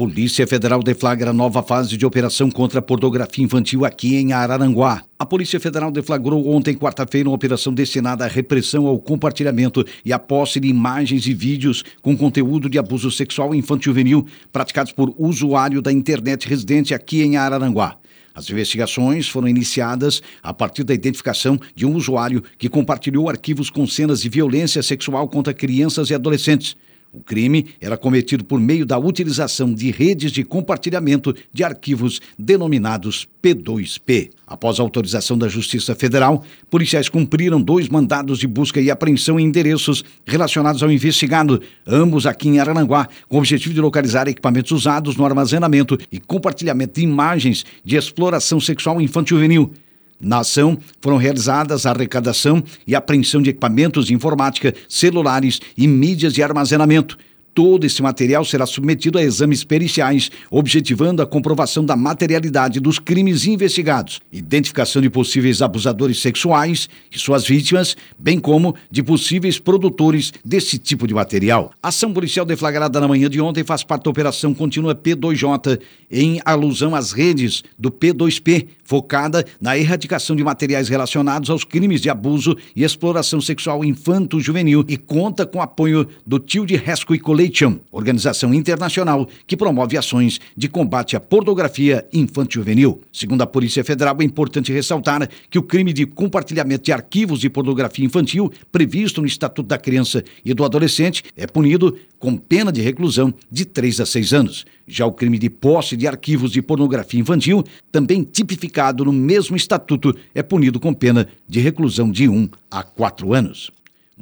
Polícia Federal deflagra nova fase de operação contra a pornografia infantil aqui em Araranguá. A Polícia Federal deflagrou ontem, quarta-feira, uma operação destinada à repressão ao compartilhamento e à posse de imagens e vídeos com conteúdo de abuso sexual infantil-juvenil praticados por usuário da internet residente aqui em Araranguá. As investigações foram iniciadas a partir da identificação de um usuário que compartilhou arquivos com cenas de violência sexual contra crianças e adolescentes. O crime era cometido por meio da utilização de redes de compartilhamento de arquivos denominados P2P. Após autorização da Justiça Federal, policiais cumpriram dois mandados de busca e apreensão em endereços relacionados ao investigado, ambos aqui em Arananguá, com o objetivo de localizar equipamentos usados no armazenamento e compartilhamento de imagens de exploração sexual infantil-juvenil. Na ação, foram realizadas a arrecadação e apreensão de equipamentos de informática, celulares e mídias de armazenamento Todo esse material será submetido a exames periciais, objetivando a comprovação da materialidade dos crimes investigados, identificação de possíveis abusadores sexuais e suas vítimas, bem como de possíveis produtores desse tipo de material. A ação policial deflagrada na manhã de ontem faz parte da Operação Contínua P2J, em alusão às redes do P2P, focada na erradicação de materiais relacionados aos crimes de abuso e exploração sexual infanto-juvenil e conta com apoio do Tio de Resco e Coletivo Leitian, organização internacional que promove ações de combate à pornografia infantil-juvenil. Segundo a Polícia Federal, é importante ressaltar que o crime de compartilhamento de arquivos de pornografia infantil, previsto no Estatuto da Criança e do Adolescente, é punido com pena de reclusão de 3 a 6 anos. Já o crime de posse de arquivos de pornografia infantil, também tipificado no mesmo estatuto, é punido com pena de reclusão de 1 a 4 anos.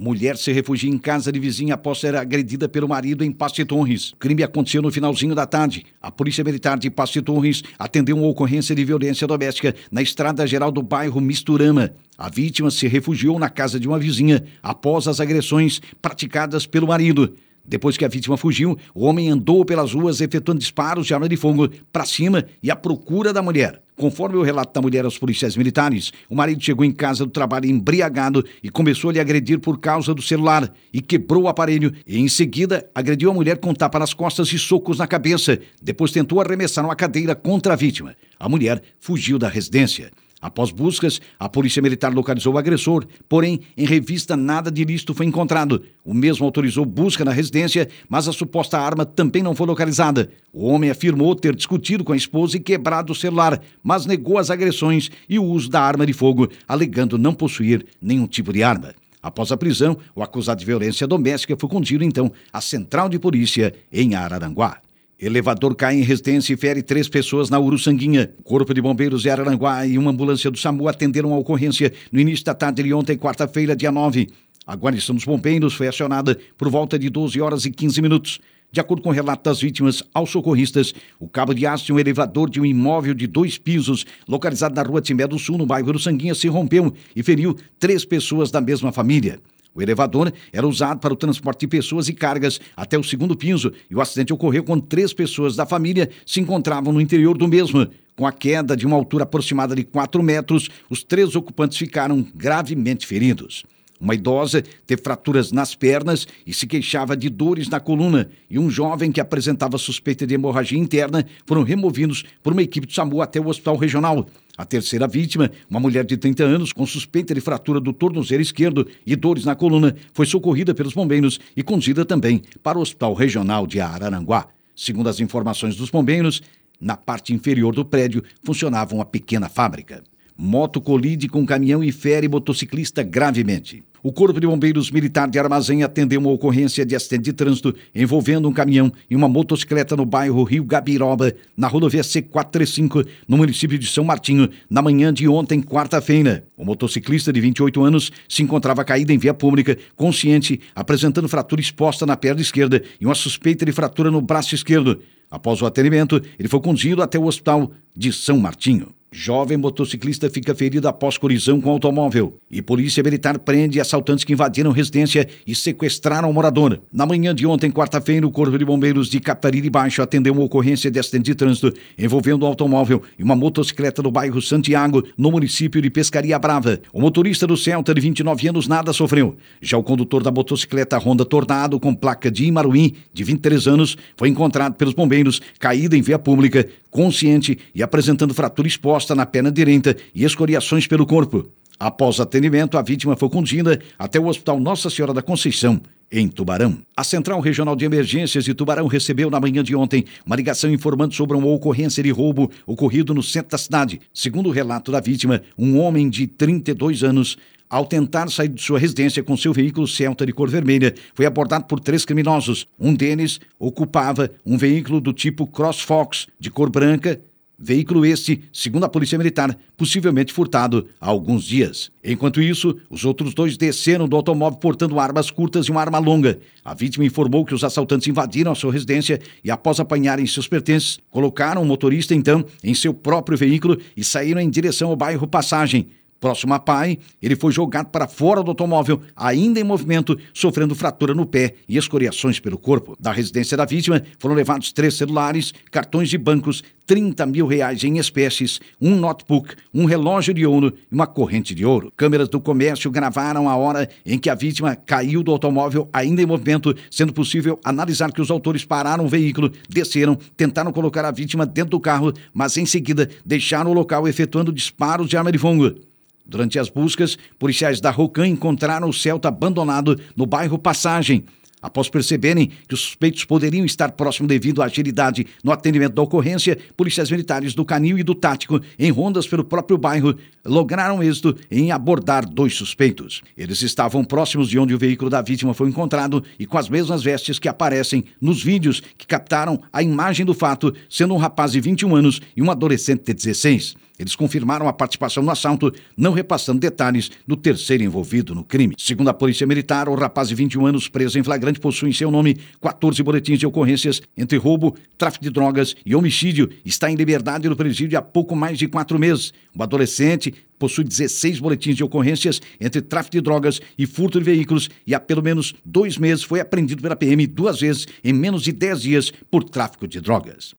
Mulher se refugia em casa de vizinha após ser agredida pelo marido em Passe Torres. O crime aconteceu no finalzinho da tarde. A Polícia Militar de Passe Torres atendeu uma ocorrência de violência doméstica na estrada geral do bairro Misturama. A vítima se refugiou na casa de uma vizinha após as agressões praticadas pelo marido. Depois que a vítima fugiu, o homem andou pelas ruas efetuando disparos de arma de fogo para cima e à procura da mulher. Conforme o relato da mulher aos policiais militares, o marido chegou em casa do trabalho embriagado e começou a lhe agredir por causa do celular e quebrou o aparelho e, em seguida, agrediu a mulher com tapa nas costas e socos na cabeça. Depois tentou arremessar uma cadeira contra a vítima. A mulher fugiu da residência. Após buscas, a Polícia Militar localizou o agressor, porém, em revista, nada de ilícito foi encontrado. O mesmo autorizou busca na residência, mas a suposta arma também não foi localizada. O homem afirmou ter discutido com a esposa e quebrado o celular, mas negou as agressões e o uso da arma de fogo, alegando não possuir nenhum tipo de arma. Após a prisão, o acusado de violência doméstica foi conduzido então à Central de Polícia em Araranguá. Elevador cai em residência e fere três pessoas na Uruçanguinha. Corpo de Bombeiros de Araranguá e uma ambulância do SAMU atenderam a ocorrência no início da tarde de ontem, quarta-feira, dia 9. A guarnição dos bombeiros foi acionada por volta de 12 horas e 15 minutos. De acordo com o relato das vítimas aos socorristas, o cabo de aço de um elevador de um imóvel de dois pisos, localizado na rua Timbé do Sul, no bairro Uruçanguinha, se rompeu e feriu três pessoas da mesma família. O elevador era usado para o transporte de pessoas e cargas até o segundo piso e o acidente ocorreu quando três pessoas da família se encontravam no interior do mesmo. Com a queda de uma altura aproximada de 4 metros, os três ocupantes ficaram gravemente feridos. Uma idosa teve fraturas nas pernas e se queixava de dores na coluna, e um jovem que apresentava suspeita de hemorragia interna foram removidos por uma equipe de SAMU até o hospital regional. A terceira vítima, uma mulher de 30 anos com suspeita de fratura do tornozelo esquerdo e dores na coluna, foi socorrida pelos bombeiros e conduzida também para o Hospital Regional de Araranguá. Segundo as informações dos bombeiros, na parte inferior do prédio funcionava uma pequena fábrica. Moto colide com caminhão e fere motociclista gravemente. O Corpo de Bombeiros Militar de Armazém atendeu uma ocorrência de acidente de trânsito envolvendo um caminhão e uma motocicleta no bairro Rio Gabiroba, na rodovia C435, no município de São Martinho, na manhã de ontem, quarta-feira. O motociclista de 28 anos se encontrava caído em via pública, consciente, apresentando fratura exposta na perna esquerda e uma suspeita de fratura no braço esquerdo. Após o atendimento, ele foi conduzido até o hospital de São Martinho. Jovem motociclista fica ferido após colisão com automóvel. E polícia militar prende assaltantes que invadiram residência e sequestraram o morador. Na manhã de ontem, quarta-feira, o Corpo de Bombeiros de Catarina Baixo atendeu uma ocorrência de acidente de trânsito envolvendo um automóvel e uma motocicleta no bairro Santiago, no município de Pescaria Brava. O motorista do Celta, de 29 anos, nada sofreu. Já o condutor da motocicleta Honda Tornado, com placa de Imaruim, de 23 anos, foi encontrado pelos bombeiros caído em via pública, consciente e apresentando fratura exposta na perna direita e escoriações pelo corpo. Após atendimento, a vítima foi conduzida até o Hospital Nossa Senhora da Conceição, em Tubarão. A Central Regional de Emergências de Tubarão recebeu na manhã de ontem uma ligação informando sobre uma ocorrência de roubo ocorrido no centro da cidade. Segundo o relato da vítima, um homem de 32 anos ao tentar sair de sua residência com seu veículo Celta de cor vermelha, foi abordado por três criminosos. Um deles ocupava um veículo do tipo CrossFox, de cor branca, Veículo este, segundo a Polícia Militar, possivelmente furtado há alguns dias. Enquanto isso, os outros dois desceram do automóvel portando armas curtas e uma arma longa. A vítima informou que os assaltantes invadiram a sua residência e, após apanharem seus pertences, colocaram o motorista então em seu próprio veículo e saíram em direção ao bairro Passagem. Próximo a pai, ele foi jogado para fora do automóvel, ainda em movimento, sofrendo fratura no pé e escoriações pelo corpo. Da residência da vítima foram levados três celulares, cartões de bancos, 30 mil reais em espécies, um notebook, um relógio de ouro e uma corrente de ouro. Câmeras do comércio gravaram a hora em que a vítima caiu do automóvel, ainda em movimento, sendo possível analisar que os autores pararam o veículo, desceram, tentaram colocar a vítima dentro do carro, mas em seguida deixaram o local efetuando disparos de arma de fogo. Durante as buscas, policiais da Rocan encontraram o Celta abandonado no bairro Passagem. Após perceberem que os suspeitos poderiam estar próximo devido à agilidade no atendimento da ocorrência, policiais militares do Canil e do Tático, em rondas pelo próprio bairro, lograram êxito em abordar dois suspeitos. Eles estavam próximos de onde o veículo da vítima foi encontrado e com as mesmas vestes que aparecem nos vídeos que captaram a imagem do fato, sendo um rapaz de 21 anos e um adolescente de 16. Eles confirmaram a participação no assalto, não repassando detalhes do terceiro envolvido no crime. Segundo a Polícia Militar, o rapaz de 21 anos preso em flagrante possui em seu nome 14 boletins de ocorrências entre roubo, tráfico de drogas e homicídio. Está em liberdade no presídio há pouco mais de quatro meses. O adolescente possui 16 boletins de ocorrências entre tráfico de drogas e furto de veículos e há pelo menos dois meses foi apreendido pela PM duas vezes em menos de 10 dias por tráfico de drogas.